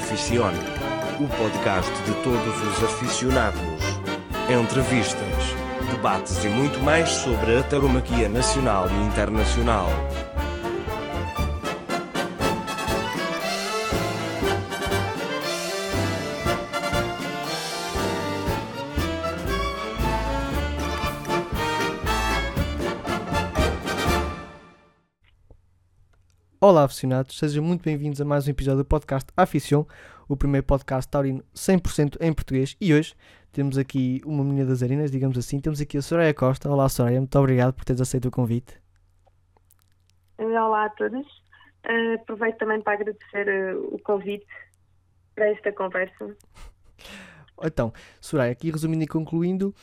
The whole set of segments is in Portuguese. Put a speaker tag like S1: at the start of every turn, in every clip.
S1: Aficione, o podcast de todos os aficionados. Entrevistas, debates e muito mais sobre a taromaquia nacional e internacional.
S2: Olá, aficionados, sejam muito bem-vindos a mais um episódio do podcast Aficion, o primeiro podcast taurino 100% em português. E hoje temos aqui uma menina das arenas, digamos assim. Temos aqui a Soraya Costa. Olá, Soraya, muito obrigado por teres aceito o convite.
S3: Olá a todos. Uh, aproveito também para agradecer uh, o convite para esta conversa.
S2: Então, Soraya, aqui resumindo e concluindo,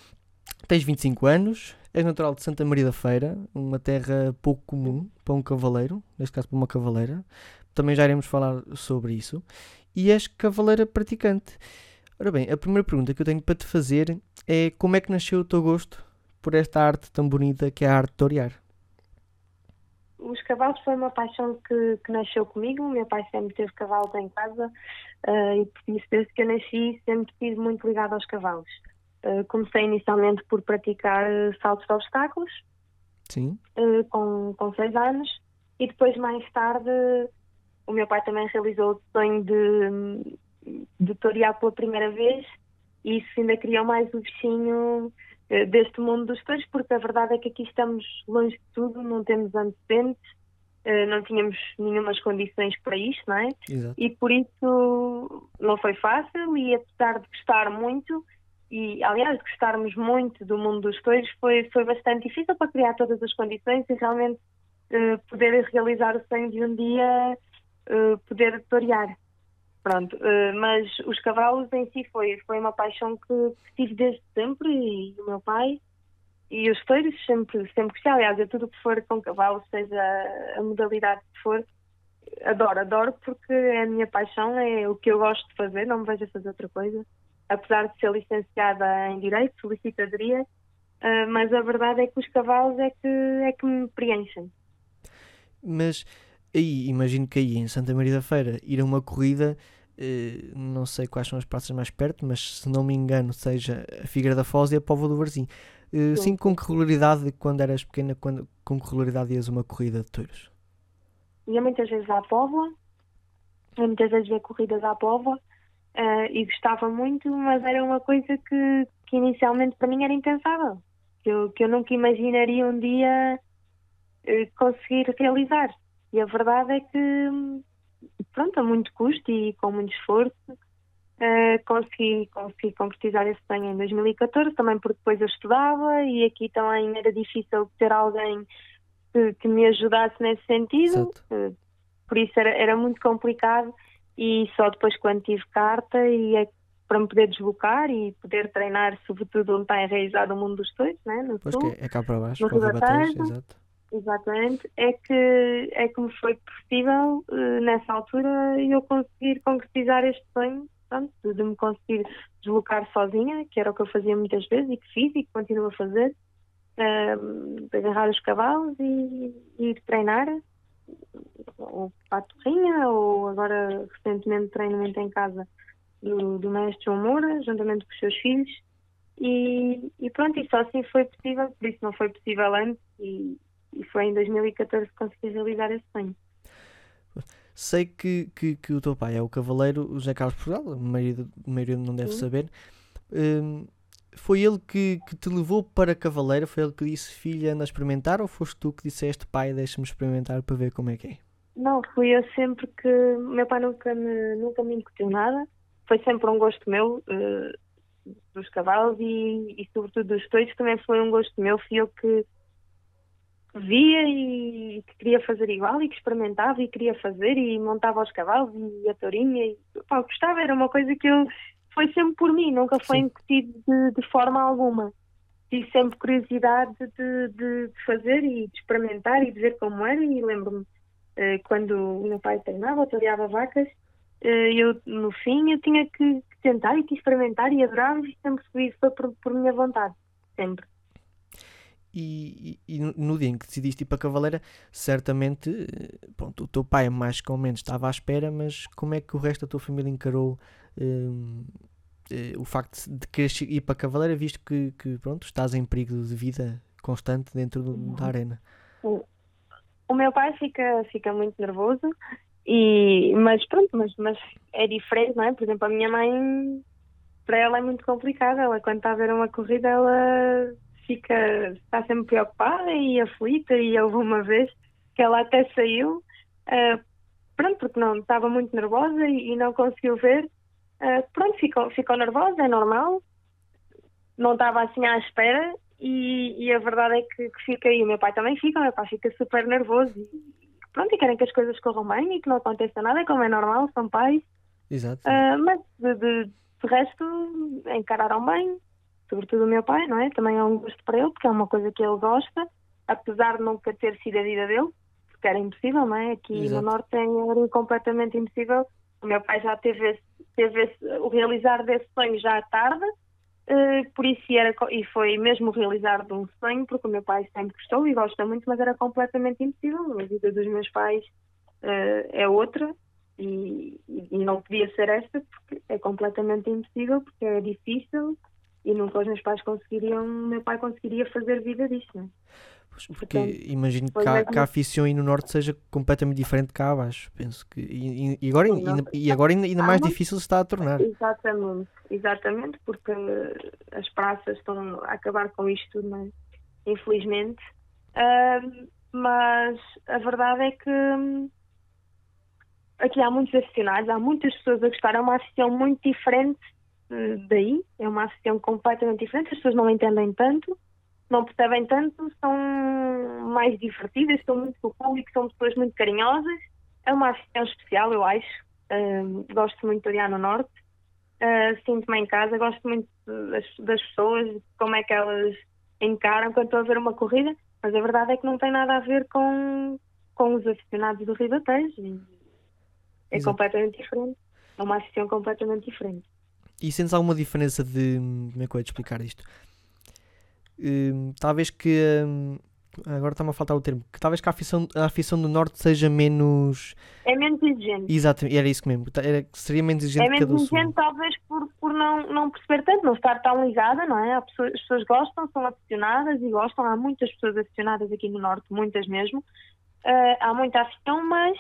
S2: tens 25 anos, és natural de Santa Maria da Feira, uma terra pouco comum para um cavaleiro, neste caso para uma cavaleira. Também já iremos falar sobre isso. E és cavaleira praticante. Ora bem, a primeira pergunta que eu tenho para te fazer é como é que nasceu o teu gosto por esta arte tão bonita que é a arte de torear?
S3: Os cavalos foi uma paixão que, que nasceu comigo. O meu pai sempre teve cavalos em casa uh, e por isso, desde que eu nasci, sempre estive muito ligado aos cavalos. Uh, comecei inicialmente por praticar uh, saltos de obstáculos,
S2: Sim.
S3: uh, com, com seis anos, e depois, mais tarde, o meu pai também realizou o sonho de, de torear pela primeira vez, e isso ainda criou mais o bichinho deste mundo dos touros, porque a verdade é que aqui estamos longe de tudo, não temos antecedentes, não tínhamos nenhumas condições para isto, não é?
S2: Exato.
S3: E por isso não foi fácil, e apesar de gostar muito, e aliás gostarmos muito do mundo dos touros foi, foi bastante difícil para criar todas as condições e realmente uh, poder realizar o sonho de um dia uh, poder torear. Pronto, uh, mas os cavalos em si foi, foi uma paixão que, que tive desde sempre e o meu pai e os touros sempre, sempre gostei. Aliás, é tudo que for com cavalos, seja a modalidade que for, adoro, adoro porque é a minha paixão, é o que eu gosto de fazer, não me vejo a fazer outra coisa apesar de ser licenciada em Direito, solicitadoria, uh, mas a verdade é que os cavalos é que, é que me preenchem.
S2: Mas aí, imagino que aí em Santa Maria da Feira, ir a uma corrida, eh, não sei quais são as praças mais perto, mas se não me engano, seja a Figueira da Foz e a Póvoa do Varzim. Eh, sim, com que regularidade, quando eras pequena, quando, com que regularidade ias uma corrida de touros?
S3: Ia muitas vezes à Póvoa, ia muitas vezes ver corridas à Póvoa, Uh, e gostava muito, mas era uma coisa que, que inicialmente para mim era impensável, que eu, que eu nunca imaginaria um dia uh, conseguir realizar. E a verdade é que, pronto, a muito custo e com muito esforço, uh, consegui, consegui concretizar esse sonho em 2014, também porque depois eu estudava e aqui também era difícil ter alguém que, que me ajudasse nesse sentido, por isso era, era muito complicado e só depois quando tive carta e é para me poder deslocar e poder treinar, sobretudo onde está enraizado o mundo dos toitos, né? no
S2: Pois
S3: sul,
S2: que é cá para baixo,
S3: no
S2: para
S3: Rio
S2: os
S3: da
S2: rebateiros,
S3: Tejo.
S2: exato.
S3: Exatamente, é que, é que me foi possível eh, nessa altura eu conseguir concretizar este sonho, pronto, de me conseguir deslocar sozinha, que era o que eu fazia muitas vezes e que fiz e que continuo a fazer, de agarrar os cavalos e, e ir treinar, ou para a torrinha, ou agora recentemente treinamento em casa do, do mestre João Moura, juntamente com os seus filhos. E, e pronto, e só assim foi possível, por isso não foi possível antes, e, e foi em 2014 que consegui realizar esse sonho.
S2: Sei que, que, que o teu pai é o cavaleiro José Carlos Portugal, a maioria, a maioria não deve
S3: Sim.
S2: saber. Hum, foi ele que, que te levou para cavaleiro? Foi ele que disse, filha, anda a experimentar? Ou foste tu que disseste, pai, deixa-me experimentar para ver como é que é?
S3: Não, fui eu sempre que. Meu pai nunca me, nunca me incutiu nada, foi sempre um gosto meu eh, dos cavalos e, e, sobretudo, dos toitos, também foi um gosto meu. Fui eu que via e que queria fazer igual e que experimentava e queria fazer e montava os cavalos e a tourinha. E, pá, gostava, era uma coisa que eu. Foi sempre por mim, nunca foi
S2: Sim.
S3: incutido de, de forma alguma. Tive sempre curiosidade de, de, de fazer e de experimentar e de ver como era e lembro-me quando o meu pai treinava, toreava vacas, eh, eu no fim eu tinha que, tentar e que experimentar e adorava e sempre fui, foi por, por minha vontade, sempre.
S2: E, e, e no- dia em que decidiste ir para Cavaleira, certamente eh, pronto, o teu pai, mais ou menos, estava à espera, mas como é que o resto da tua família encarou hum, eh, o facto de quereres ir para Cavaleira, visto que, que, pronto, estás em perigo de vida constante dentro do- da arena?
S3: O meu pai fica, fica muito nervoso, e, mas pronto, mas, mas é diferente, não é? Por exemplo, a minha mãe, para ela é muito complicado. Ela, quando está a ver uma corrida, ela fica, está sempre preocupada e aflita. E houve uma vez que ela até saiu, ah, pronto, porque não estava muito nervosa e, e não conseguiu ver. Ah, pronto, ficou, ficou nervosa, é normal. Não estava assim à espera e, e a verdade é que, que fica aí. O meu pai também fica, o meu pai fica super nervoso e pronto, e querem que as coisas corram bem e que não aconteça nada, como é normal, são pais.
S2: Exato.
S3: Ah, mas de, de, de resto encararam bem, sobretudo o meu pai, não é? Também é um gosto para ele, porque é uma coisa que ele gosta, apesar de nunca ter sido a vida dele, porque era impossível, não é? Aqui
S2: Exato.
S3: no Norte era completamente impossível. O meu pai já teve, esse, teve esse- o realizar desse sonho já à tarde, eh, por isso era, e foi mesmo realizar de um sonho, porque o meu pai sempre gostou e gosta muito, mas era completamente impossível. A vida dos meus pais eh, é outra e, e- não podia ser esta porque é completamente impossível, porque é difícil e nunca os meus pais conseguiriam, meu pai conseguiria fazer vida?
S2: Pois, Porque
S3: portanto,
S2: imagino que
S3: foi
S2: a,
S3: mesmo-
S2: que a afição aí no Norte seja completamente diferente de cá abaixo. Penso que. E, e- agora, ainda, e agora ainda, ainda mais difícil se está a tornar.
S3: Exatamente, exatamente, porque as praças estão a acabar com isto tudo, não é? infelizmente. Ahm, mas a verdade é que hum, aqui há muitos aficionados, há muitas pessoas a gostar, é uma afição muito diferente eh, daí, é uma afição completamente diferente, as pessoas não entendem tanto, não percebem tanto, são mais divertidas, estão muito com o público, são pessoas muito carinhosas, é uma afição especial, eu acho. Ahm, gosto muito de olhar no Norte, ah, sinto-me em casa, gosto muito das, das pessoas, como é que elas encaram quando estou a ver uma corrida, mas a verdade é que não tem nada a ver com, com os aficionados do Ribatejo. É
S2: Exato.
S3: completamente diferente. É uma afição completamente diferente.
S2: E sentes alguma diferença de. Como é que eu ia explicar isto? Hum, talvez que. hum, agora está-me a faltar o termo. Que talvez que a afição, a afição do Norte seja menos.
S3: É menos exigente.
S2: Exato, era isso mesmo. Era, seria menos exigente
S3: É
S2: que a do
S3: menos
S2: Sul.
S3: exigente, talvez por, por não, não perceber tanto, não estar tão ligada, não é? As pessoas gostam, são aficionadas e gostam. Há muitas pessoas aficionadas aqui no Norte, muitas mesmo. Ah, há muita afição, mas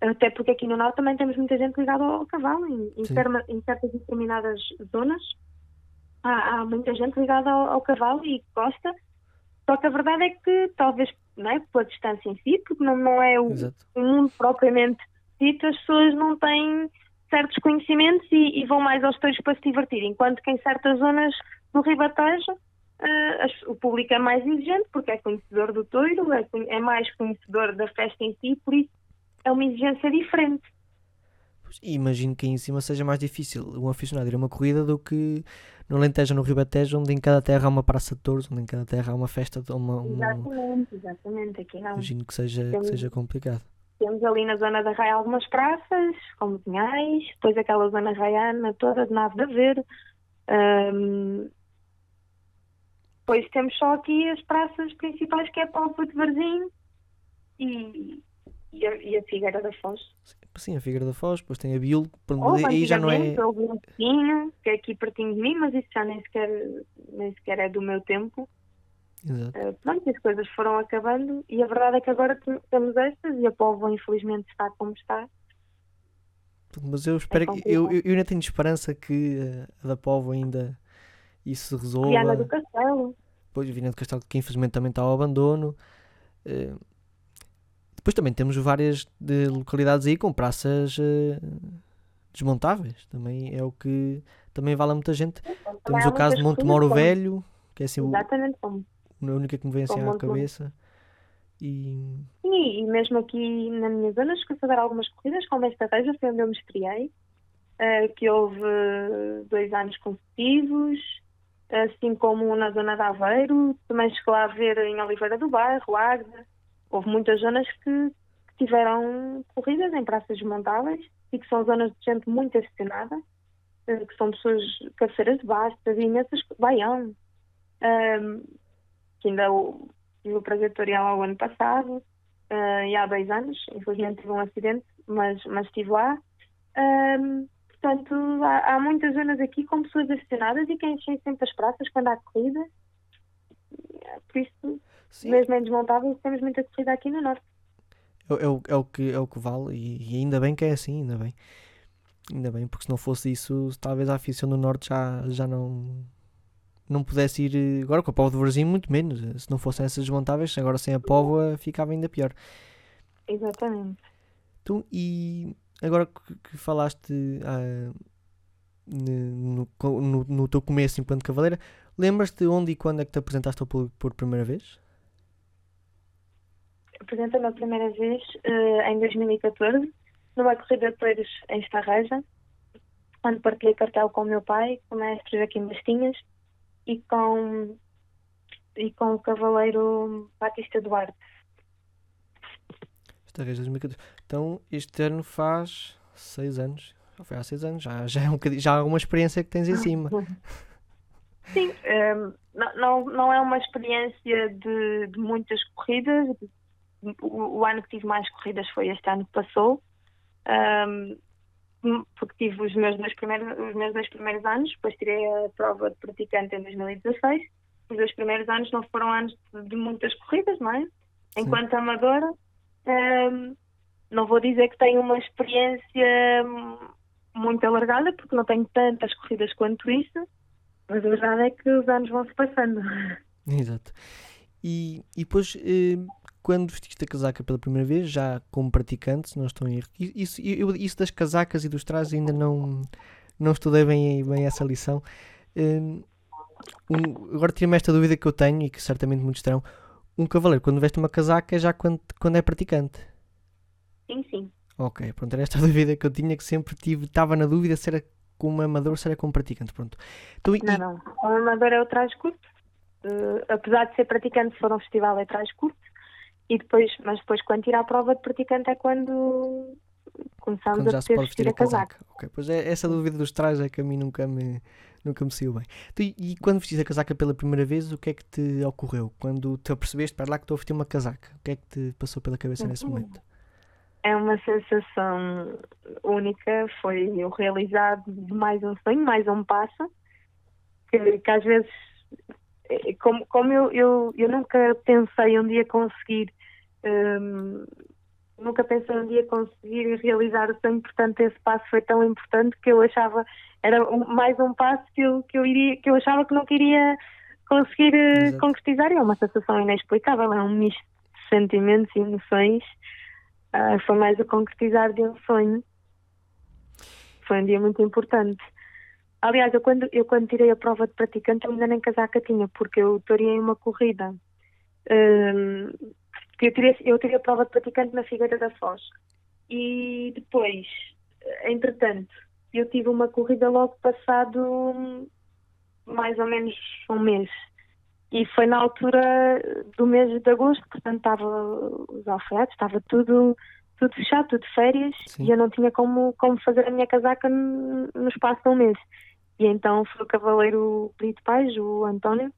S3: até porque aqui no Norte também temos muita gente ligada ao cavalo, em, em, terma- em certas determinadas zonas. Há, há muita gente ligada ao, ao cavalo e gosta. Só que a verdade é que talvez, não é? Pela distância em si, porque não, não é o,
S2: Exato.
S3: o mundo propriamente dito, as pessoas não têm certos conhecimentos e, e vão mais aos touros para se divertir, enquanto que em certas zonas do Ribatejo as- o público é mais exigente porque é conhecedor do touro, é, é mais conhecedor da festa em si, por isso é uma exigência diferente.
S2: E imagino que aí em cima seja mais difícil um aficionado ir a uma corrida do que no Alentejo ou no Ribatejo, onde em cada terra há uma praça de touros, onde em cada terra há uma festa, de- uma, uma-
S3: Exatamente, exatamente. Aqui há,
S2: imagino que seja, que
S3: Temos-
S2: seja complicado.
S3: temos ali na zona da Raia algumas praças, como Pinhais, depois aquela zona raiana toda de Nave de Ver. Ahm, Depois temos só aqui as praças principais, que é Palpa de Varzim e, e, a, e a Figueira da Foz.
S2: Sim, a Figueira da Foz, depois tem a Biolo, pronto, aí já não é.
S3: antigamente houve um Pinho, que é aqui pertinho de mim, mas isso já nem sequer, nem sequer é do meu tempo.
S2: Exato.
S3: Uh, pronto, as coisas foram acabando e a verdade é que agora te- temos estas e a Póvoa infelizmente está como está.
S2: Mas eu espero que.
S3: complicado.
S2: Eu, eu, eu ainda tenho esperança que eh, a da Povo ainda isso se resolva.
S3: Viana do Castelo.
S2: Depois Viana do Castelo, que infelizmente também está ao abandono. Eh, depois também temos várias de localidades aí com praças eh, desmontáveis. Também é o que também vale a muita gente.
S3: Também
S2: Temos o caso de
S3: muitas
S2: Monte Moro
S3: corridas,
S2: Velho, que é assim o-
S3: como.
S2: a única que me vem assim
S3: como
S2: à cabeça. E
S3: E, e mesmo aqui na minha zona escolhi fazer algumas corridas, como esta Reja, foi onde eu me estreiei, eh, que houve eh, dois anos consecutivos, assim como na zona de Aveiro, também lá a ver em Oliveira do Bairro, Águeda. Houve muitas zonas que, que tiveram corridas em praças desmontáveis e que são zonas de gente muito aficionada, eh, que são pessoas cabeceiras de baixo, havia imensas, Baião. Ahm, que ainda tive o prazer de torear lá o ano passado, uh, e há dois anos, infelizmente tive um acidente, mas, mas estive lá. Um, portanto, há, há, muitas zonas aqui com pessoas aficionadas e quem enche sempre as praças quando há corrida. Por isso, Sim. mesmo em desmontáveis, temos muita corrida aqui no Norte.
S2: É, é, o, é, o, que, é o que vale e, e ainda bem que é assim, ainda bem. Ainda bem, porque se não fosse isso, talvez a afição do Norte já, já não, não pudesse ir. Agora com a Póvoa do Brasil, muito menos. Se não fossem essas desmontáveis, agora sem a Póvoa ficava ainda pior.
S3: Exatamente.
S2: Tu, e agora que, que falaste ah, no, no, no, teu começo enquanto cavaleira, lembras-te onde e quando é que te apresentaste ao público por primeira vez?
S3: Apresentei-me a primeira vez uh, em 2014 numa corrida de toiros em Estarreja, onde partilhei cartel com o meu pai, com o mestre Joaquim Bastinhas e com, e com o cavaleiro Batista Duarte.
S2: Estarreja 2014. Então, este ano faz seis anos. Já foi há seis anos, já, já, é um já há uma experiência que tens em cima.
S3: Sim, um, ehm, não, não, não é uma experiência de, de muitas corridas. O, o, ano que tive mais corridas foi este ano que passou um, porque tive os meus, dois primeiros, os meus dois primeiros anos, depois tirei a prova de praticante em 2016. Os dois primeiros anos não foram anos de, de muitas corridas, não é? Enquanto Sim. amadora, um, não vou dizer que tenho uma experiência muito alargada, porque não tenho tantas corridas quanto isso, mas a verdade é que os anos vão se passando.
S2: Exato. E, e depois, eh, quando vestiste a casaca pela primeira vez, já como praticante, se não estou em erro. Isso, eu, isso das casacas e dos trajes ainda não, não estudei bem, bem essa lição. Hum, um, agora tira-me esta dúvida que eu tenho e que certamente muitos terão. Um cavaleiro, quando veste uma casaca, é já quando, quando é praticante?
S3: Sim, sim.
S2: Ok, pronto, era esta dúvida que eu tinha, que sempre tive, estava na dúvida se era como amador ou se era como praticante, pronto.
S3: Então, não, e... não, o amador é o traje curto, uh, apesar de ser praticante, se for um festival é traje curto, e depois, mas depois quando tira a prova de praticante é quando começamos quando
S2: a
S3: se pode
S2: vestir, a casaca. casaca. Ok, pois é, essa dúvida dos trajes é que a mim nunca me, nunca me saiu bem. Então, e, quando vestiste a casaca pela primeira vez, o que é que te ocorreu? Quando te apercebeste, para lá que estou a vestir uma casaca, o que é que te passou pela cabeça nesse uhum. momento?
S3: É uma sensação única, foi o realizado de mais um sonho, mais um passo, que, que às vezes, como, como eu, eu, eu nunca pensei um dia conseguir um, nunca pensei um dia conseguir realizar o sonho, portanto esse passo foi tão importante que eu achava era um, mais um passo que eu, que eu iria que eu achava que não queria conseguir eh, Exato. concretizar e é uma sensação inexplicável, é um misto de sentimentos e emoções. Uh, foi mais o concretizar de um sonho. Foi um dia muito importante. Aliás, eu quando, eu quando tirei a prova de praticante eu ainda nem casaca tinha, porque eu toriei uma corrida um, eu tirei, eu tirei a prova de praticante na Figueira da Foz. E depois, entretanto, eu tive uma corrida logo passado mais ou menos um mês. E foi na altura do mês de agosto, portanto estava os alfaiates, estava tudo, tudo fechado, tudo de férias, Sim. e eu não tinha como, como fazer a minha casaca no espaço de um mês. E então foi o cavaleiro Brito Pais, o António,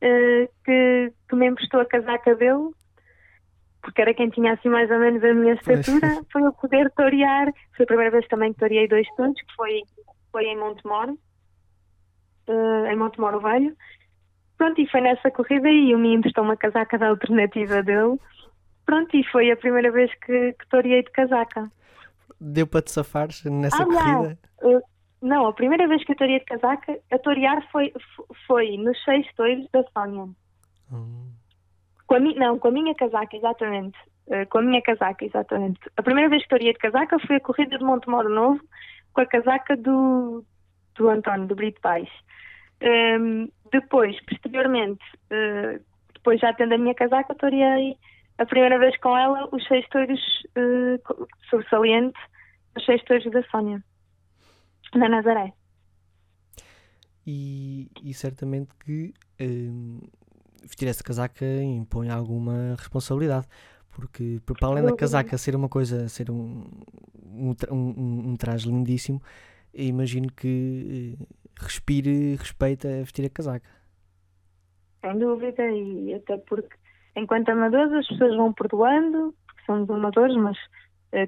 S3: eh, que, que me emprestou a casaca dele porque era quem tinha assim mais ou menos a minha estatura, foi eu poder torear. Foi a primeira vez também que toreei dois pontos, que foi, foi em Montemoro, uh, em Montemoro Velho. Pronto, e foi nessa corrida e o me emprestou uma casaca da alternativa dele. Pronto, e foi a primeira vez que, que toreei de casaca.
S2: Deu para te safar nessa ah, corrida?
S3: Uh, não, a primeira vez que eu toreei de casaca, a torear foi, foi nos seis toiros da Sónia. Hum. Com a não, com a minha casaca, exatamente. Uh, com a minha casaca, exatamente. A primeira vez que toreei de casaca foi a corrida de Montemoro Novo, com a casaca do, do António, do Brito Pais. Um, ehm, depois, posteriormente, uh, depois já tendo a minha casaca, toreei a primeira vez com ela os seis touros uh, sobresaliente, os seis touros da Sónia, na Nazaré.
S2: E, e certamente que ehm, vestir essa casaca impõe alguma responsabilidade. Porque, para além da casaca ser uma coisa, ser um, um, um, um traje lindíssimo, imagino que eh, respire respeito a vestir a casaca.
S3: sem dúvida, e até porque enquanto amadores as pessoas vão perdoando, porque somos amadores, mas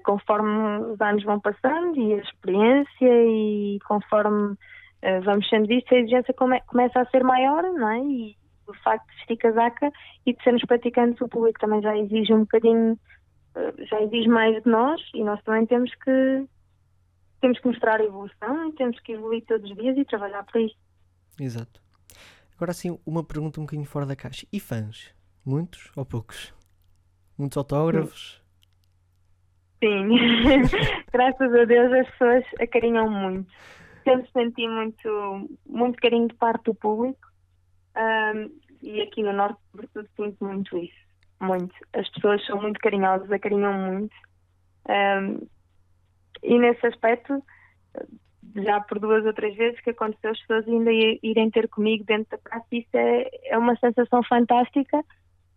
S3: conforme os anos vão passando e a experiência e conforme eh, vamos sendo vistos, a exigência come, começa a ser maior, não é? E o facto de vestir casaca e de sermos praticantes, o público também já exige um bocadinho, eh, já exige mais de nós e nós também temos que temos que mostrar a evolução, temos que evoluir todos os dias e trabalhar para isso.
S2: Exato. Agora sim, uma pergunta um bocadinho fora da caixa. E fãs? Muitos ou poucos? Muitos autógrafos?
S3: Sim, graças a Deus as pessoas acarinham muito. Sempre senti muito, muito carinho de parte do público um, e aqui no Norte, sobretudo, sinto muito isso. Muito. As pessoas são muito carinhosas, acarinham muito. Um, e nesse aspecto, já por duas ou três vezes que aconteceu as pessoas ainda irem ter comigo dentro da praça, isso é, é uma sensação fantástica,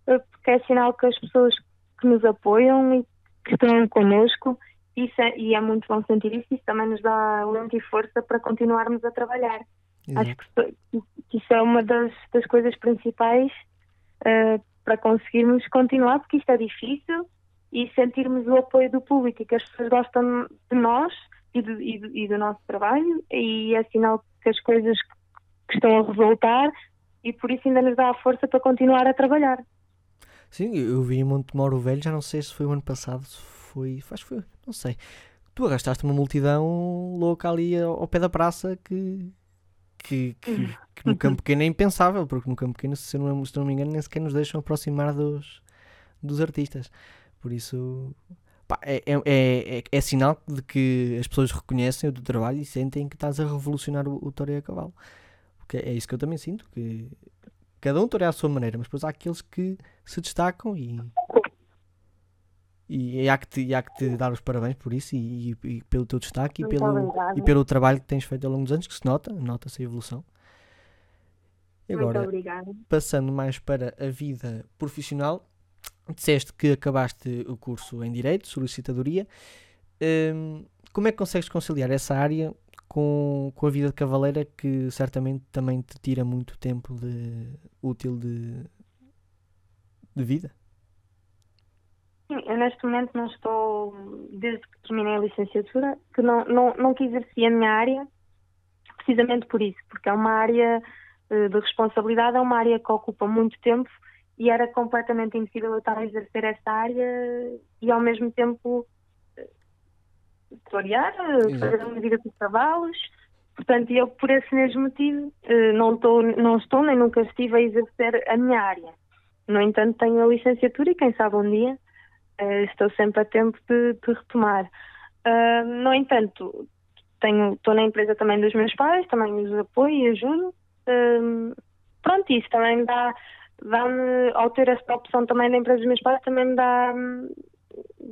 S3: porque é sinal que as pessoas que nos apoiam e que estão connosco, isso é, e é muito bom sentir isso, isso também nos dá lento e força para continuarmos a trabalhar. Exato. Acho que, que, isso é uma das, das coisas principais uh, para conseguirmos continuar, porque isto é difícil e sentirmos o apoio do público e que as pessoas gostam de nós e do, e do, e do nosso trabalho e é sinal que as coisas que estão a resultar e por isso ainda nos dá a força para continuar a trabalhar.
S2: Sim, eu vi em Montemoro Velho, já não sei se foi o ano passado, se foi, acho que foi, não sei. Tu arrastaste uma multidão louca ali ao pé da praça que, que, que, que no campo pequeno é impensável, porque no campo pequeno, se não, se não me engano, nem sequer nos deixam aproximar dos, dos artistas. Por isso, pá, é, é, é, é, sinal de que as pessoas reconhecem o teu trabalho e sentem que estás a revolucionar o, o toreio a cavalo. Porque é isso que eu também sinto, que cada um toreia à sua maneira, mas depois há aqueles que se destacam e e há que te, há que te dar os parabéns por isso e, e, e pelo teu destaque e pelo, e pelo trabalho que tens feito ao longo dos anos, que se nota, nota-se a evolução. E agora, passando mais para a vida profissional, disseste que acabaste o curso em Direito, solicitadoria. Um, como é que consegues conciliar essa área com, com a vida de cavaleira que certamente também te tira muito tempo de, útil de, de vida?
S3: Sim, eu neste momento não estou, desde que terminei a licenciatura, que não, não, não que exerci a minha área, precisamente por isso, porque é uma área eh, de responsabilidade, é uma área que ocupa muito tempo e era completamente impossível eu estar a exercer esta área e ao mesmo tempo tutoriar, fazer a minha vida com os cavalos. Portanto, eu por esse mesmo motivo eh, não estou, não estou nem nunca estive a exercer a minha área. No entanto, tenho a licenciatura e quem sabe um dia uh, estou sempre a tempo de, de retomar. Uh, no entanto, tenho, estou na empresa também dos meus pais, também os apoio e ajudo. Uh, pronto, isso também dá, dá-me, ao ter esta opção também da empresa dos meus pais, também me dá,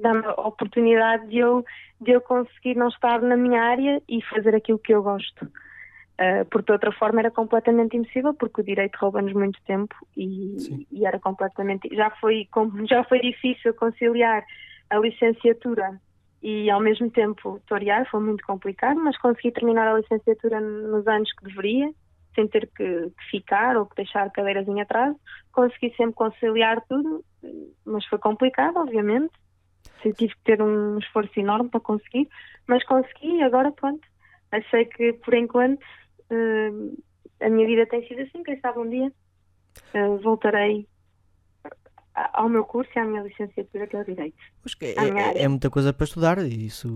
S3: dá-me a oportunidade de eu, de eu conseguir não estar na minha área e fazer aquilo que eu gosto. Uh, porque de outra forma era completamente impossível, porque o direito rouba-nos muito tempo e, e, era completamente. Já foi, já foi difícil conciliar a licenciatura e ao mesmo tempo torear, foi muito complicado, mas consegui terminar a licenciatura nos anos que deveria sem ter que, que, ficar ou que deixar cadeiras em atraso. Consegui sempre conciliar tudo, mas foi complicado, obviamente. Tive que ter um esforço enorme para conseguir, mas consegui e agora pronto. Achei que por enquanto uh, a minha vida tem sido assim, quem sabe um dia uh, voltarei ao meu curso e à minha licenciatura que é o Direito.
S2: É, é, é, muita coisa para estudar, isso.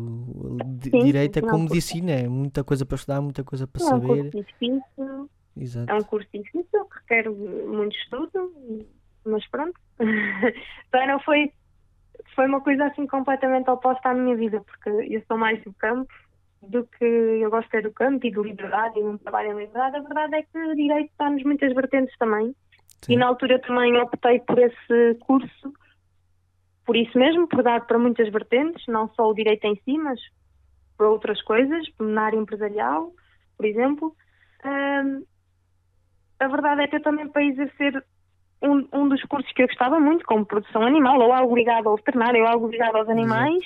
S2: Sim, direito é como medicina, é muita coisa para estudar, muita coisa para
S3: é
S2: saber.
S3: É um curso difícil, Exato. é um curso difícil, requer muito estudo, mas pronto. então não foi, foi uma coisa assim completamente oposta à minha vida, porque eu sou mais do campo do que eu gosto é do campo e de liberdade e um trabalho em liberdade. A verdade é que o direito está-nos muitas vertentes também Sim. E na altura também optei por esse curso, por isso mesmo, por dar para muitas vertentes, não só o direito em si, mas para outras coisas, na área empresarial, por exemplo. Um, a verdade é que eu também para exercer um, um, dos cursos que eu gostava muito, como produção animal, ou algo ligado ao veterinário, ou algo ligado aos animais,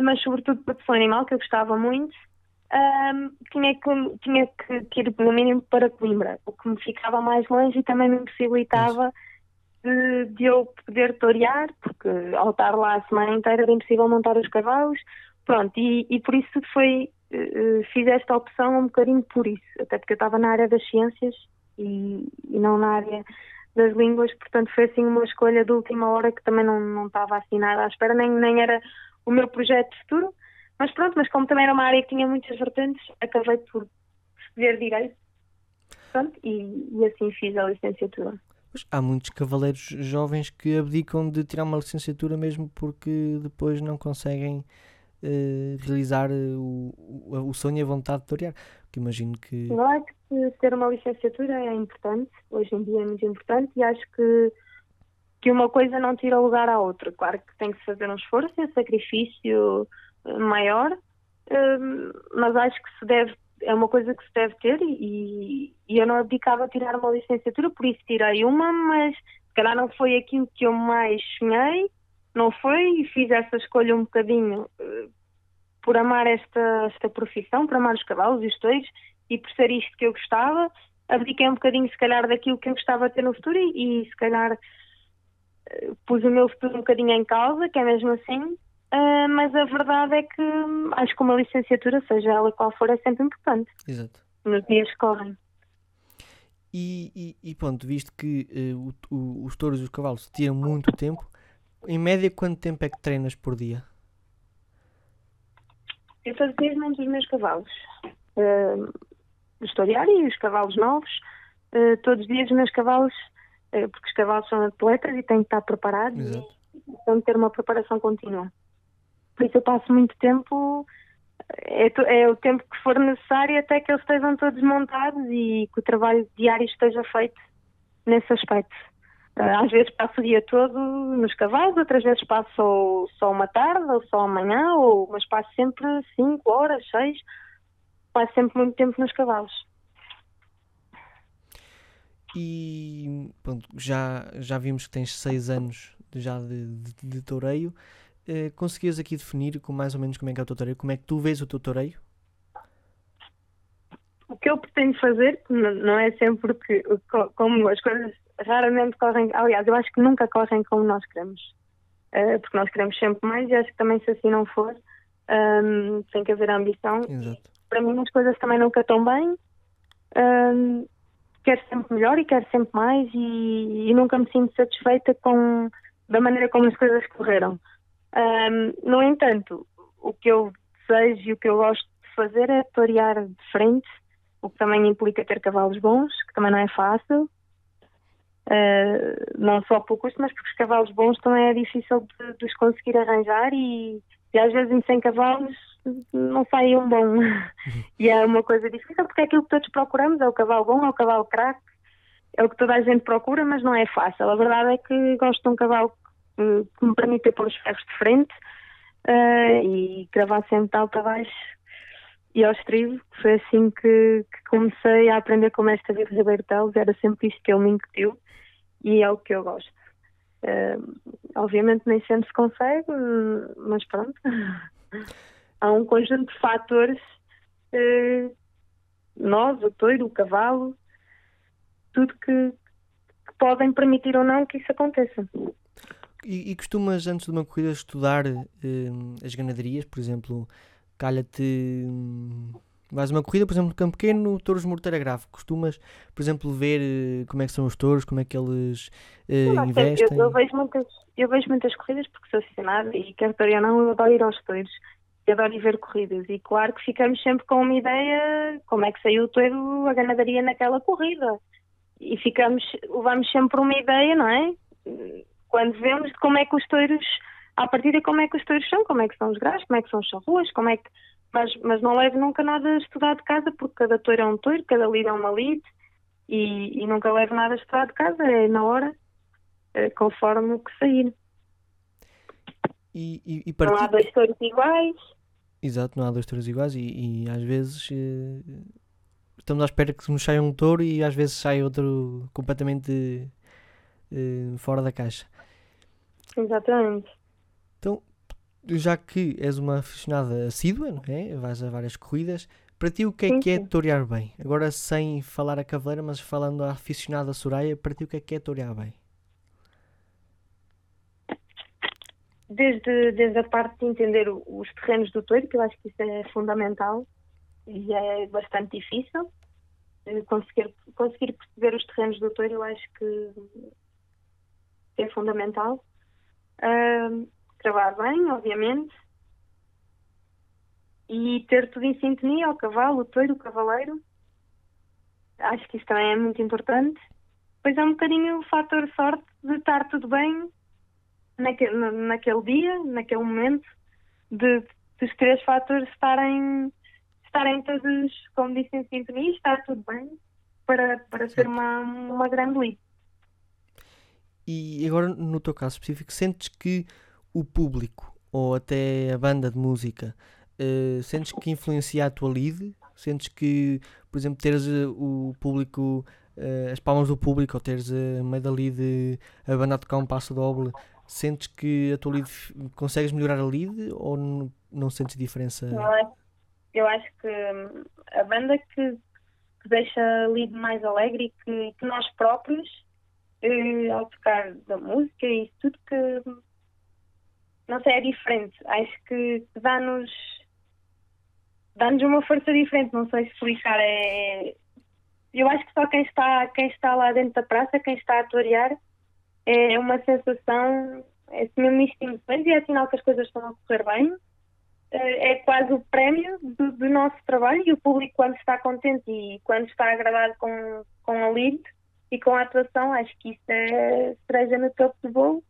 S3: mas sobretudo produção animal, que eu gostava muito, ahm, tinha, que, tinha que, que ir no mínimo para Coimbra, o que me ficava mais longe e também me impossibilitava de, de eu poder torear, porque ao estar lá a semana inteira era impossível montar os cavalos. Pronto, e, e por isso foi, eh, eh, fiz esta opção um bocadinho por isso, até porque eu estava na área das ciências e, e não na área das línguas, portanto foi assim uma escolha de última hora que também não, não estava assim nada à espera, nem, nem era o meu projeto futuro, mas pronto, mas como também era uma área que tinha muitas vertentes, acabei por escolher direito, pronto, e, e assim fiz a licenciatura.
S2: Há muitos cavaleiros jovens que abdicam de tirar uma licenciatura mesmo porque depois não conseguem eh, realizar eh, o, o, o sonho e a vontade de torear. Que imagino que.
S3: Eu acho que ter uma licenciatura é importante, hoje em dia é muito importante, e acho que, que uma coisa não tira lugar à outra. Claro que tem que se fazer um esforço e um sacrifício eh, maior, hum, mas acho que se deve, é uma coisa que se deve ter e, e eu não abdicava a tirar uma licenciatura, por isso tirei uma, mas se calhar não foi aquilo que eu mais sonhei, não foi, e fiz essa escolha um bocadinho eh, por amar esta, esta profissão, por amar os cavalos e os touros e por ser isto que eu gostava, abdiquei um bocadinho se calhar daquilo que eu gostava de ter no futuro e, e se calhar eh, pus o meu futuro um bocadinho em causa, que é mesmo assim, Uh, mas a verdade é que hum, acho que uma licenciatura, seja ela qual for, é sempre importante
S2: Exato.
S3: nos dias que correm.
S2: E, e, e pronto, visto que eh, o- o- os touros e os cavalos tiram muito tempo, em média quanto tempo é que treinas por dia?
S3: Eu fazia mesmo dos meus cavalos. Uh, o historiário e os cavalos novos. uh, todos os dias os meus cavalos, uh, porque os cavalos são atletas e têm que estar preparados
S2: Exato.
S3: e têm que ter uma preparação contínua. Por isso eu passo muito tempo, é, é o tempo que for necessário até que eles estejam todos montados e que o trabalho diário esteja feito nesse aspecto. Uh, às vezes passo o dia todo nos cavalos, outras vezes passo só uma tarde ou só amanhã, ou, mas passo sempre 5 horas, 6. Passo sempre muito tempo nos cavalos.
S2: E pronto, já, já vimos que tens 6 anos já de, de, de toureio. Eh, conseguias aqui definir com mais ou menos como é que é o teu toureio? Como é que tu vês o teu toureio?
S3: O que eu pretendo fazer, não é sempre co- como as coisas raramente correm, aliás, eu acho que nunca correm como nós queremos. Uh, porque nós queremos sempre mais e acho que também se assim não for, um, tem que haver ambição
S2: Exato.
S3: para mim as coisas também nunca estão bem. Ahm, quero sempre melhor e quero sempre mais e, e nunca me sinto satisfeita com da maneira como as coisas correram. Ahm, no entanto, o que eu desejo e o que eu gosto de fazer é torear de frente, o que também implica ter cavalos bons, que também não é fácil. Ah, não só pelo custo, mas porque os cavalos bons também é difícil de, de os conseguir arranjar e, e às vezes em 100 cavalos não sai um bom. e é uma coisa difícil porque é aquilo que todos procuramos, é o cavalo bom, é o cavalo craque, é o que toda a gente procura, mas não é fácil. A verdade é que gosto de um cavalo que, que me permita pôr os ferros de frente ah, e gravar sempre de alto a baixo e ao estribo, foi assim que, que comecei a aprender com o mestre David Ribeiro Teles, era sempre isto que ele me incutiu e é o que eu gosto. Ah, obviamente nem sempre se consegue, mas pronto. Há um conjunto de fatores, eh, nós, o touro, o cavalo, tudo que, que podem permitir ou não que isso aconteça.
S2: E, e costumas, antes de uma corrida, estudar eh, as ganaderias? Por exemplo, calha-te. hum, Vais a uma corrida, por exemplo, no campo pequeno, touros morteira grave. Costumas, por exemplo, ver eh, como é que são os touros, como é que eles
S3: Eu,
S2: investem?
S3: eu vejo muitas, eu vejo muitas corridas porque sou aficionada e quer torear ou não, eu adoro ir aos touros. Eu adoro ir ver corridas e claro que ficamos sempre com uma ideia como é que saiu o touro, a ganadaria naquela corrida. E ficamos, levamos sempre uma ideia, não é? Quando vemos como é que os touros, à partida como é que os touros são, como é que são os graus, como é que são as charruas, como é que mas, mas não levo nunca nada estudado de casa porque cada touro é um touro, cada lide é uma lide e, e nunca levo nada estudado de casa, é na hora, eh, conforme o que sair.
S2: E, e, e
S3: Não há dois touros iguais,
S2: Exato, não há dois touros iguais e, e às vezes eh, estamos à espera que nos saia um touro e às vezes sai outro completamente eh, fora da caixa.
S3: exatamente.
S2: Já que és uma aficionada assídua, não é? Vais a várias corridas, para ti o que é
S3: Sim,
S2: que é torear bem? Agora sem falar a cavaleira, mas falando a aficionada Soraya, para ti o que é que é torear bem?
S3: Desde, desde a parte de entender os terrenos do touro, que eu acho que isso é fundamental e é bastante difícil. Eh, Conseguir, conseguir perceber os terrenos do touro, eu acho que é fundamental. Ahm, trabalhar bem, obviamente. E ter tudo em sintonia, o cavalo, o touro, o cavaleiro. Acho que isso também é muito importante. Depois é um bocadinho o fator sorte de estar tudo bem naque, na- naquele dia, naquele momento, de, dos três fatores estarem, estarem todos, como disse, em sintonia, e estar tudo bem para, para ser uma, uma grande liga.
S2: E agora, no teu caso específico, sentes que o público ou até a banda de música eh, sentes que influencia a tua lead? Sentes que, por exemplo, teres eh, o público, eh, as palmas do público ou teres a meio da lead a banda a tocar um passo doble, sentes que a tua lead consegues melhorar a lead ou n- não sentes diferença?
S3: Eu acho, eu acho que hum, a banda que, que deixa a lead mais alegre e que, que nós próprios, eh, ao tocar da música e isso tudo que não sei, é diferente. Acho que dá-nos dá-nos uma força diferente, não sei explicar. É, eu acho que só quem está, quem está lá dentro da praça, quem está a torear, é uma sensação, é assim mesmo instinto e é sinal que as coisas estão a correr bem eh, é quase o prémio do, do nosso trabalho e o público quando está contente e quando está agradado com, com a lead e com a atuação, acho que isso é cereja no topo do bolo.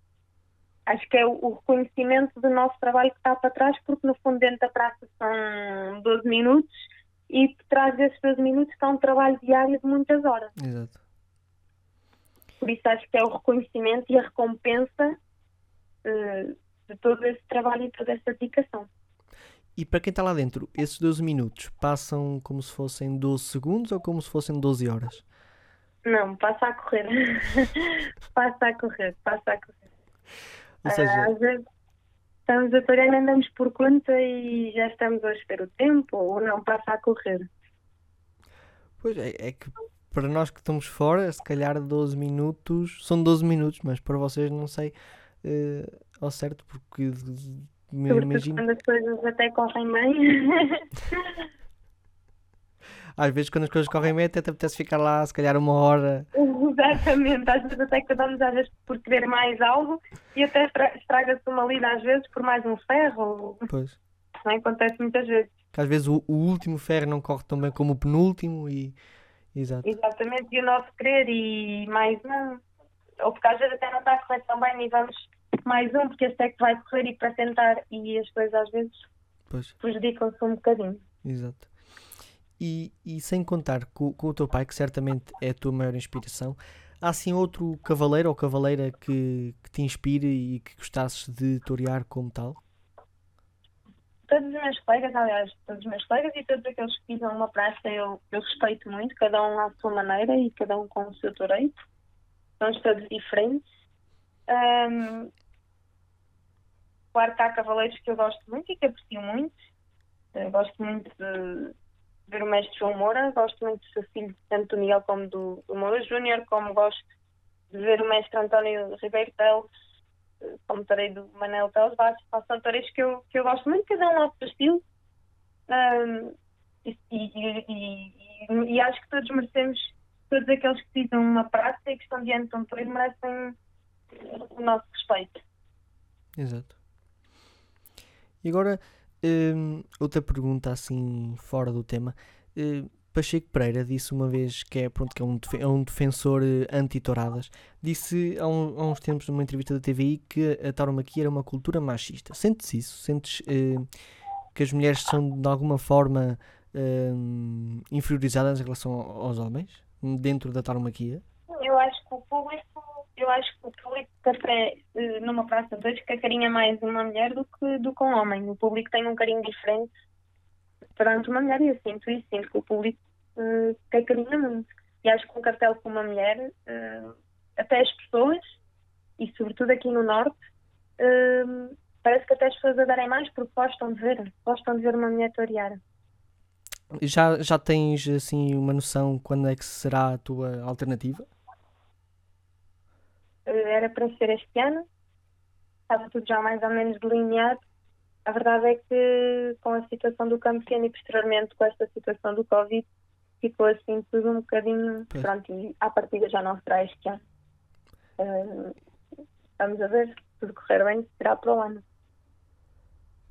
S3: Acho que é o, reconhecimento do nosso trabalho que está para trás, porque no fundo dentro da praça são 12 minutos e por trás desses 12 minutos está um trabalho diário de muitas horas.
S2: Exato.
S3: Por isso acho que é o reconhecimento e a recompensa eh, de todo esse trabalho e toda essa dedicação.
S2: E para quem está lá dentro, esses 12 minutos passam como se fossem 12 segundos ou como se fossem 12 horas?
S3: Não, passa a correr. passa a correr, passa a correr.
S2: Ou seja,
S3: Às vezes estamos a torear, andamos por conta e já estamos a esperar o tempo ou não passa a correr.
S2: Pois é, é que para nós que estamos fora, se calhar 12 minutos são 12 minutos, mas para vocês não sei eh, ao certo, porque me
S3: Sobretudo
S2: imagino,
S3: quando as coisas até correm bem.
S2: às vezes quando as coisas correm bem, até te apetece ficar lá, se calhar uma hora.
S3: Exatamente, às vezes até acabamos às vezes por querer mais algo e até estra- estraga-se uma lida às vezes por mais um ferro.
S2: Pois.
S3: Não é? acontece muitas vezes.
S2: Que às vezes o, o último ferro não corre tão bem como o penúltimo e. Exato.
S3: Exatamente, e o nosso querer e mais um. Ou porque às vezes até não está a correr tão bem e vamos mais um, porque este é que vai correr e para tentar e as coisas às vezes prejudicam-se um bocadinho.
S2: Exato. E, e sem contar com, com o teu pai, que certamente é a tua maior inspiração, há assim outro cavaleiro ou cavaleira que, que te inspire e que gostasses de torear como tal?
S3: Todos os meus colegas, aliás, todos os meus colegas e todos aqueles que pisam uma praça eu, eu respeito muito, cada um à sua maneira e cada um com o seu toreio. Somos todos diferentes. Ahm, claro que há cavaleiros que eu gosto muito e que aprecio muito. Eu gosto muito de ver o mestre João Moura, gosto muito do seu filho, tanto do Miguel como do, do Moura Júnior, como gosto de ver o mestre António Ribeiro Teles, eh, como torei do Manel Teles Bastos, são toreiros que eu, que eu gosto muito, cada um ao seu estilo. Ahm, e, e- e- e- acho que todos merecemos, todos aqueles que pisam uma praça e que estão diante de um toreiro merecem o nosso respeito.
S2: Exato. E agora, hum, outra pergunta assim fora do tema. Hum, Pacheco Pereira disse uma vez que é, pronto, que é, um, é um defensor eh, anti-touradas. Disse há, um- há uns tempos numa entrevista da TVI que a tauromaquia era uma cultura machista. Sentes isso? Sentes eh, que as mulheres são de alguma forma hum, inferiorizadas em relação ao- aos homens dentro da tauromaquia?
S3: Eu acho que o público, eu acho que o público até eh, numa praça de dois que acarinha mais uma mulher do que, do que um homem. O público tem um carinho diferente perante uma mulher e eu sinto isso, sinto que o público eh, que acarinha muito. E acho que um cartel com uma mulher, eh, até as pessoas, e sobretudo aqui no Norte, eh, parece que até as pessoas aderem mais porque gostam de ver, gostam de ver uma mulher torear.
S2: Já, já tens assim uma noção quando é que será a tua alternativa?
S3: Eh, Era para ser este ano, estava tudo já mais ou menos delineado. A verdade é que com a situação do campo pequeno e posteriormente com esta situação do Covid, ficou assim tudo um bocadinho.
S2: Pois.
S3: Pronto, e à partida já não será este ano. Eh, vamos a ver, se tudo correr bem, será para o ano.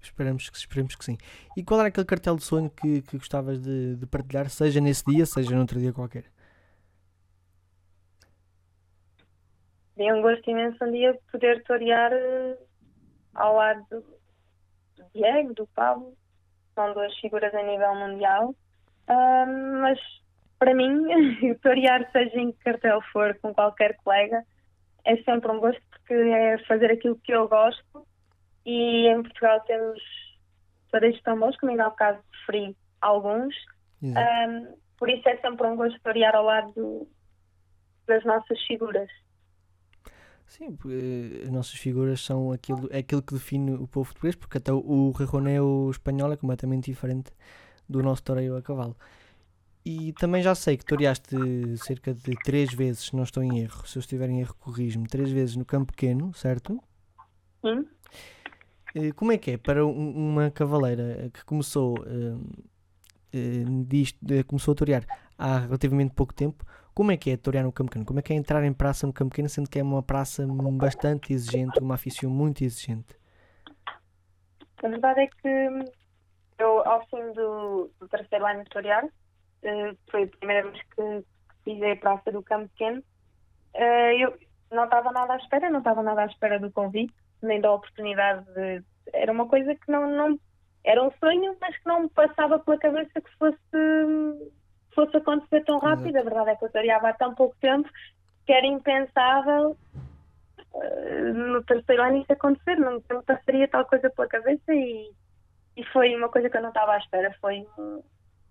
S2: Esperamos que, esperemos que sim. E qual era aquele cartel de sonho que, que gostavas de, de partilhar, seja nesse dia, seja noutro dia qualquer?
S3: Seria um gosto imenso um dia poder torear eh, ao lado do, Diego, do Pablo, são duas figuras a nível mundial. Ah, mas para mim, torear, seja em que cartel for, com qualquer colega, é sempre um gosto porque é fazer aquilo que eu gosto e em Portugal temos toreiros tão bons, como ainda há bocado referi alguns. Ah, por isso é sempre um gosto torear ao lado do- das nossas figuras.
S2: Sim, porque as nossas figuras são aquilo, é aquilo que define o povo português, porque até o, rejoneo espanhol é completamente diferente do nosso toreio a cavalo. E também já sei que toreaste cerca de três vezes, se não estou em erro, se eu estiver em erro, corrijo-me, três vezes no campo pequeno, certo?
S3: Sim?
S2: Eh, Como é que é para um- uma cavaleira que começou, eh, eh, disto- eh, começou a torear há relativamente pouco tempo? Como é que é torear no campo pequeno? Como é que é entrar em praça no campo pequeno, sendo que é uma praça bastante exigente, uma afição muito exigente?
S3: A verdade é que eu, ao fim do, do terceiro ano de torear, eh, foi a primeira vez que pisei a praça do Campo Pequeno, eh, eu não estava nada à espera, não estava nada à espera do convite, nem da oportunidade de... Era uma coisa que não... não era um sonho, mas que não me passava pela cabeça que fosse, fosse acontecer tão rápido. A verdade é que eu toreava há tão pouco tempo que era impensável eh, no terceiro ano isso acontecer, não me passaria tal coisa pela cabeça e, e foi uma coisa que eu não estava à espera, foi um-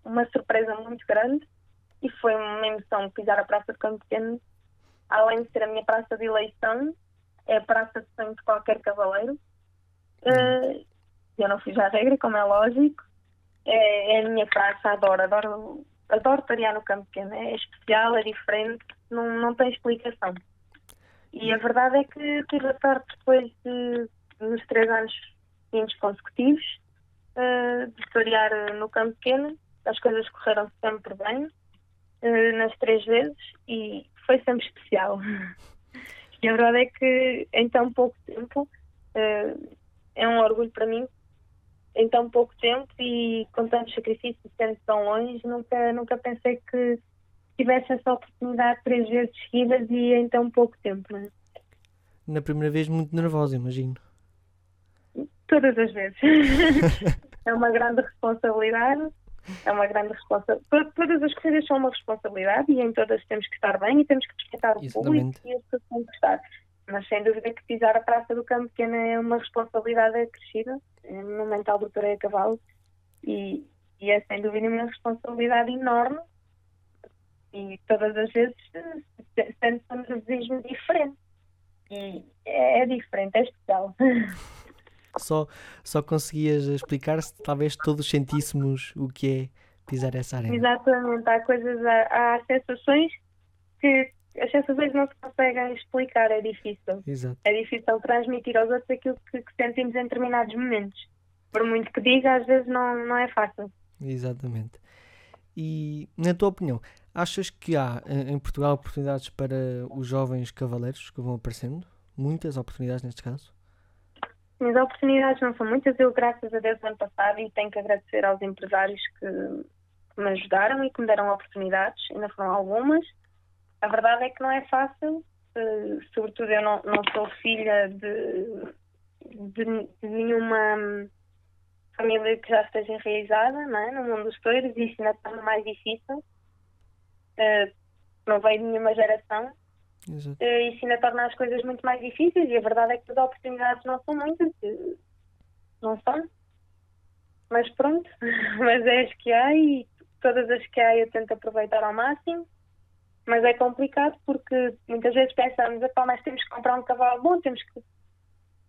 S3: uma surpresa muito grande e foi uma emoção pisar a Praça de Campo Pequeno, além de ser a minha praça de eleição, é a praça de sonho de qualquer cavaleiro. Eh, eu não fiz a regra, como é lógico, é, é a minha praça, adoro, adoro, adoro tarear no Campo Pequeno, é especial, é diferente, não, não tem explicação. E a verdade é que tive a sorte depois de, nos três anos seguintes consecutivos eh, de torear eh, no campo pequeno. As coisas correram sempre bem eh, nas três vezes e foi sempre especial. E a verdade é que em tão pouco tempo eh, é um orgulho para mim. Em tão pouco tempo e com tantos sacrifícios, sendo tão longe, nunca, nunca pensei que tivesse essa oportunidade três vezes seguidas e em tão pouco tempo. Né?
S2: Na primeira vez, muito nervosa, imagino.
S3: Todas as vezes. é uma grande responsabilidade. É uma grande responsabilidade. Todas as corridas são uma responsabilidade e em todas temos que estar bem e temos que respeitar o público e as pessoas têm que estar. Mas sem dúvida que pisar a Praça do Campo Pequeno é uma responsabilidade acrescida é no mental do Toreio a Cavalo e, e é sem dúvida uma responsabilidade enorme e todas as vezes eh, sente um nervosismo diferente. E é, é diferente, é especial.
S2: Só, só conseguias explicar se talvez todos sentíssemos o que é pisar essa arena.
S3: Exatamente, há coisas, há, há sensações que as sensações não se conseguem explicar, é difícil.
S2: Exato.
S3: É difícil transmitir aos outros aquilo que, que sentimos em determinados momentos. Por muito que diga, às vezes não, não é fácil.
S2: Exatamente. E, na tua opinião, achas que há eh, em Portugal oportunidades para os jovens cavaleiros que vão aparecendo? Muitas oportunidades neste caso?
S3: As oportunidades não são muitas. Eu, graças a Deus, ano passado, e tenho que agradecer aos empresários que, que me ajudaram e que me deram oportunidades, ainda foram algumas. A verdade é que não é fácil, sobretudo eu não, não sou filha de, de, de nenhuma hum, família que já esteja enraizada não é? no mundo dos touros e isso ainda torna mais difícil. Eh, não veio de nenhuma geração
S2: Exato.
S3: eh, isso ainda torna as coisas muito mais difíceis e a verdade é que as oportunidades não são muitas, eh, não são. Mas pronto, mas é as que há e todas as que há eu tento aproveitar ao máximo. Mas é complicado porque muitas vezes pensamos, "Epá, mas temos que comprar um cavalo bom, temos que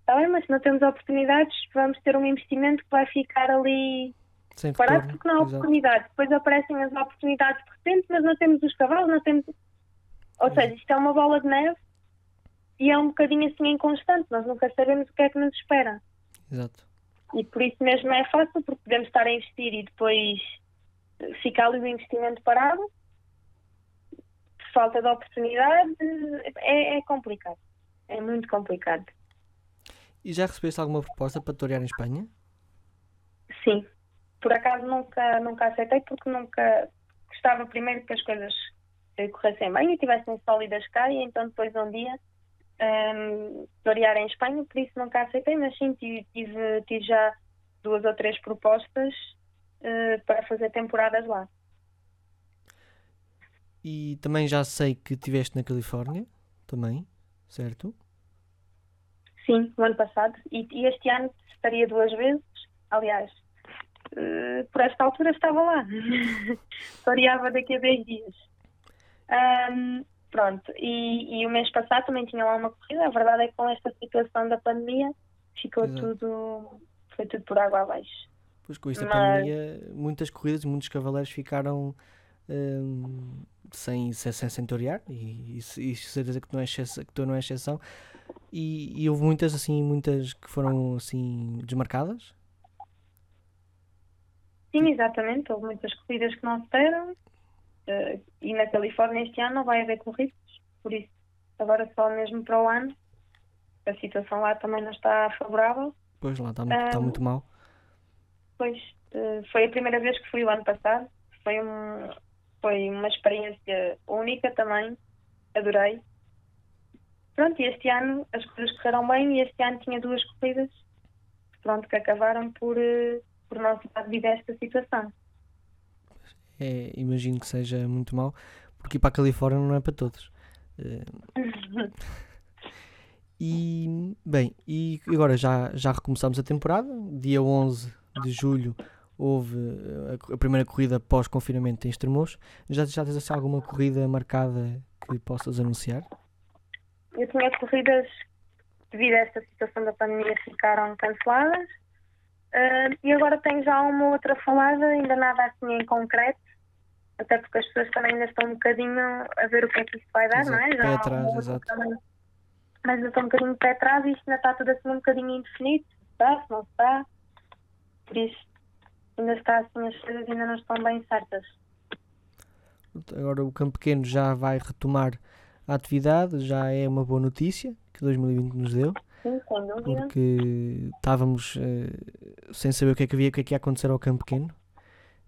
S3: Está bem, mas se não temos oportunidades, vamos ter um investimento que vai ficar ali
S2: Sem
S3: parado porque não há
S2: Exato.
S3: oportunidade. Depois aparecem as oportunidades de repente, mas não temos os cavalos, não temos. Ou seja, isto é uma bola de neve e é um bocadinho assim inconstante. Nós nunca sabemos o que é que nos espera.
S2: Exato.
S3: E por isso mesmo é fácil, porque podemos estar a investir e depois ficar ali o investimento parado. Por falta de oportunidade, é, é complicado. É muito complicado.
S2: E já recebeste alguma proposta para torear em Espanha?
S3: Sim. Por acaso nunca, nunca aceitei porque nunca gostava primeiro que as coisas eh, corressem bem e tivessem sólidas cá e então depois um dia um, torear em Espanha, por isso nunca aceitei, mas sim tive, tive, já duas ou três propostas eh, para fazer temporadas lá.
S2: E também já sei que estiveste na Califórnia, também, certo?
S3: Sim, no ano passado. E, e este ano estaria duas vezes. Aliás, eh, por esta altura estava lá. Toreava daqui a 10 dias. Ahm, pronto. E, e o mês passado também tinha lá uma corrida. A verdade é que com esta situação da pandemia ficou
S2: Exato.
S3: tudo. Foi tudo por água abaixo.
S2: Pois com esta
S3: Mas-
S2: pandemia, muitas corridas, muitos cavaleiros ficaram hum, sem, sem, sem, torear e, e, e certeza que, não é exceção, que tu não é exceção. E, e houve muitas assim, muitas que foram assim desmarcadas.
S3: Sim, exatamente. Houve muitas corridas que não se deram. eh, e na Califórnia este ano não vai haver corridas. Por isso, agora só mesmo para o ano. A situação lá também não está favorável.
S2: Pois lá está muito, está
S3: Ah.
S2: muito mal.
S3: Pois, eh, foi a primeira vez que fui o ano passado. Foi, um, foi uma experiência única também. Adorei. Pronto, e este ano as coisas correram bem e este ano tinha duas corridas. Pronto, que acabaram por, eh, por não dar devido a esta situação.
S2: É, imagino que seja muito mal, porque ir para a Califórnia não é para todos. Eh, E, bem, e agora já, já recomeçamos a temporada. Dia 11 de julho houve eh, a, a primeira corrida pós-confinamento em Estremoz. Já, já tens assim, alguma corrida marcada que possas anunciar?
S3: Eu tinha corridas, devido a esta situação da pandemia, ficaram canceladas. Ah, e agora tenho já uma outra falada, ainda nada assim em concreto, até porque as pessoas também ainda estão um bocadinho a ver o que é que isto vai dar,
S2: Exato,
S3: não é?
S2: pé
S3: Já há
S2: atrás, exato.
S3: também- Mas ainda estou um bocadinho de pé atrás e isto ainda está tudo assim um bocadinho indefinido, se está, se não está. Por isso, ainda está assim, as coisas ainda não estão bem certas.
S2: Agora o Campo Pequeno já vai retomar a atividade, já é uma boa notícia que 2020 nos deu.
S3: Sim, sem dúvida.
S2: porque estávamos eh, sem saber o que é que havia, o que é que ia acontecer ao campo pequeno,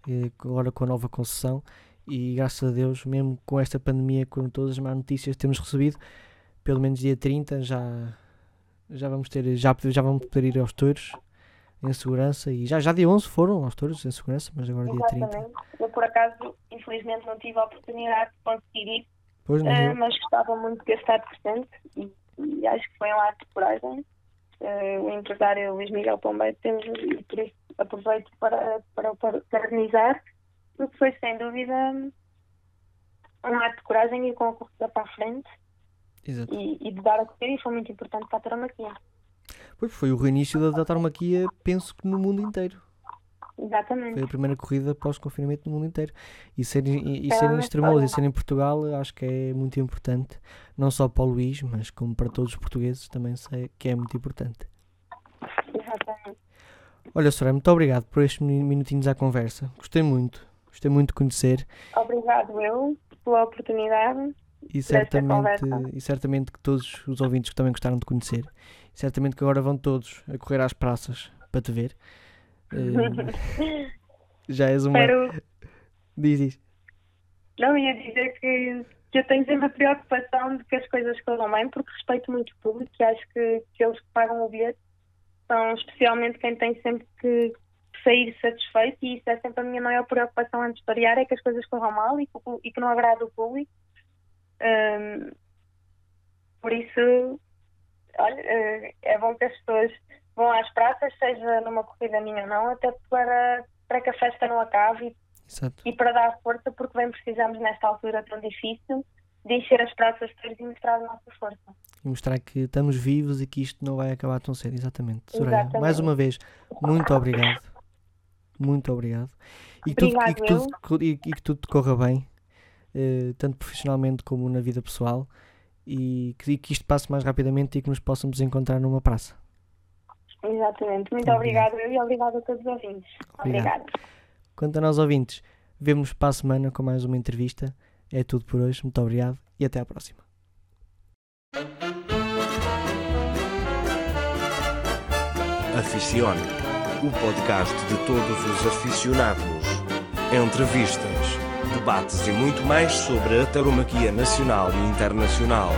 S2: eh, agora com a nova concessão, e graças a Deus, mesmo com esta pandemia, com todas as más notícias que temos recebido, pelo menos dia 30 já, já vamos ter, já, já vamos poder ir aos touros em segurança, e já, já dia 11 foram aos touros em segurança, mas agora dia 30.
S3: Exatamente. Eu, por acaso, infelizmente não tive a oportunidade de conseguir ir,
S2: Pois não,
S3: Eh,
S2: eu-
S3: mas gostava muito de estar presente e, e acho que foi um ato de coragem. Eh, o empresário Luís Miguel Pombeiro teve e por isso aproveito para, para o par- parabenizar, porque foi sem dúvida um ato de coragem e com a corrida para a frente
S2: exato.
S3: e, e de dar a correr e foi muito importante para a tauromaquia.
S2: Pois foi o reinício da, da tauromaquia, penso que no mundo inteiro.
S3: Exatamente.
S2: Foi a primeira corrida pós-confinamento no mundo inteiro. E ser, e, e
S3: É
S2: ser em Estremoz e ser em Portugal acho que é muito importante. Não só para o Luís, mas como para todos os portugueses também sei que é muito importante.
S3: Exatamente.
S2: Olha, Soraya, muito obrigado por estes minu- minutinhos à conversa. Gostei muito. Gostei muito de conhecer
S3: Obrigado eu pela oportunidade.
S2: e certamente, e certamente que todos os ouvintes que também gostaram de conhecer. Certamente que agora vão todos a correr às praças para te ver. Eh, já és uma.
S3: Espero,
S2: Diz, diz.
S3: Não, ia dizer que, que eu tenho sempre a preocupação de que as coisas corram bem, porque respeito muito o público e acho que, que eles que pagam o bilhete são especialmente quem tem sempre que sair satisfeito e isso é sempre a minha maior preocupação antes de historiar, é que as coisas corram mal e que, e que não agrada o público. Ahm, por isso, olha, eh, é bom que as pessoas vão às praças, seja numa corrida minha ou não, até para, para que a festa não acabe e e para dar força, porque bem precisamos nesta altura tão difícil de encher as praças todas e mostrar a nossa força.
S2: e mostrar que estamos vivos e que isto não vai acabar tão cedo. Exatamente. Soraya,
S3: Exatamente.
S2: mais uma vez, muito obrigado. Muito obrigado. E que, tudo, e, que tudo, e, e que tudo te corra bem, eh, tanto profissionalmente como na vida pessoal, e que, e que isto passe mais rapidamente e que nos possamos encontrar numa praça.
S3: Exatamente. Muito
S2: Obrigado.
S3: obrigada eu e obrigada a todos os ouvintes.
S2: Obrigado.
S3: Obrigada.
S2: Quanto a nós ouvintes, vemos para a semana com mais uma entrevista. É tudo por hoje. Muito obrigado e até à próxima.
S1: Aficione, o podcast de todos os aficionados. Entrevistas, debates e muito mais sobre a tauromaquia nacional e internacional.